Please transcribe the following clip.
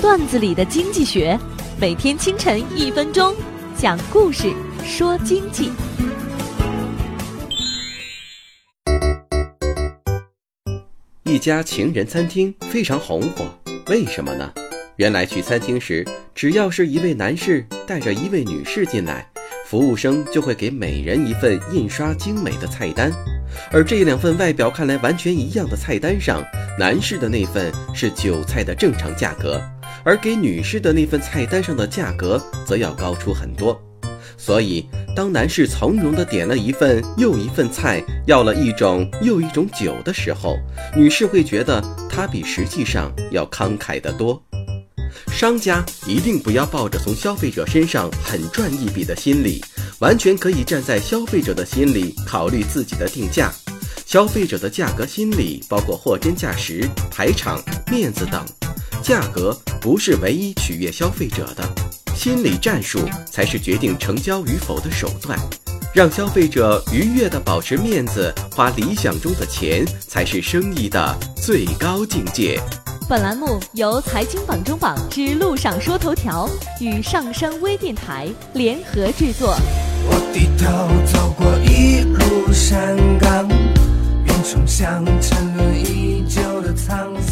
段子里的经济学，每天清晨一分钟，讲故事说经济。一家情人餐厅非常红火，为什么呢？原来去餐厅时，只要是一位男士带着一位女士进来，服务生就会给每人一份印刷精美的菜单。而这两份外表看来完全一样的菜单上，男士的那份是韭菜的正常价格，而给女士的那份菜单上的价格则要高出很多。所以，当男士从容地点了一份又一份菜，要了一种又一种酒的时候，女士会觉得他比实际上要慷慨得多。商家一定不要抱着从消费者身上狠赚一笔的心理。完全可以站在消费者的心里考虑自己的定价。消费者的价格心理包括货真价实、排场、面子等。价格不是唯一取悦消费者的，心理战术才是决定成交与否的手段，让消费者愉悦的保持面子，花理想中的钱才是生意的最高境界。本栏目由财经榜中榜之路上说头条与上升微电台联合制作。我低头走过一路山岗，冲向沉沦已久的沧桑。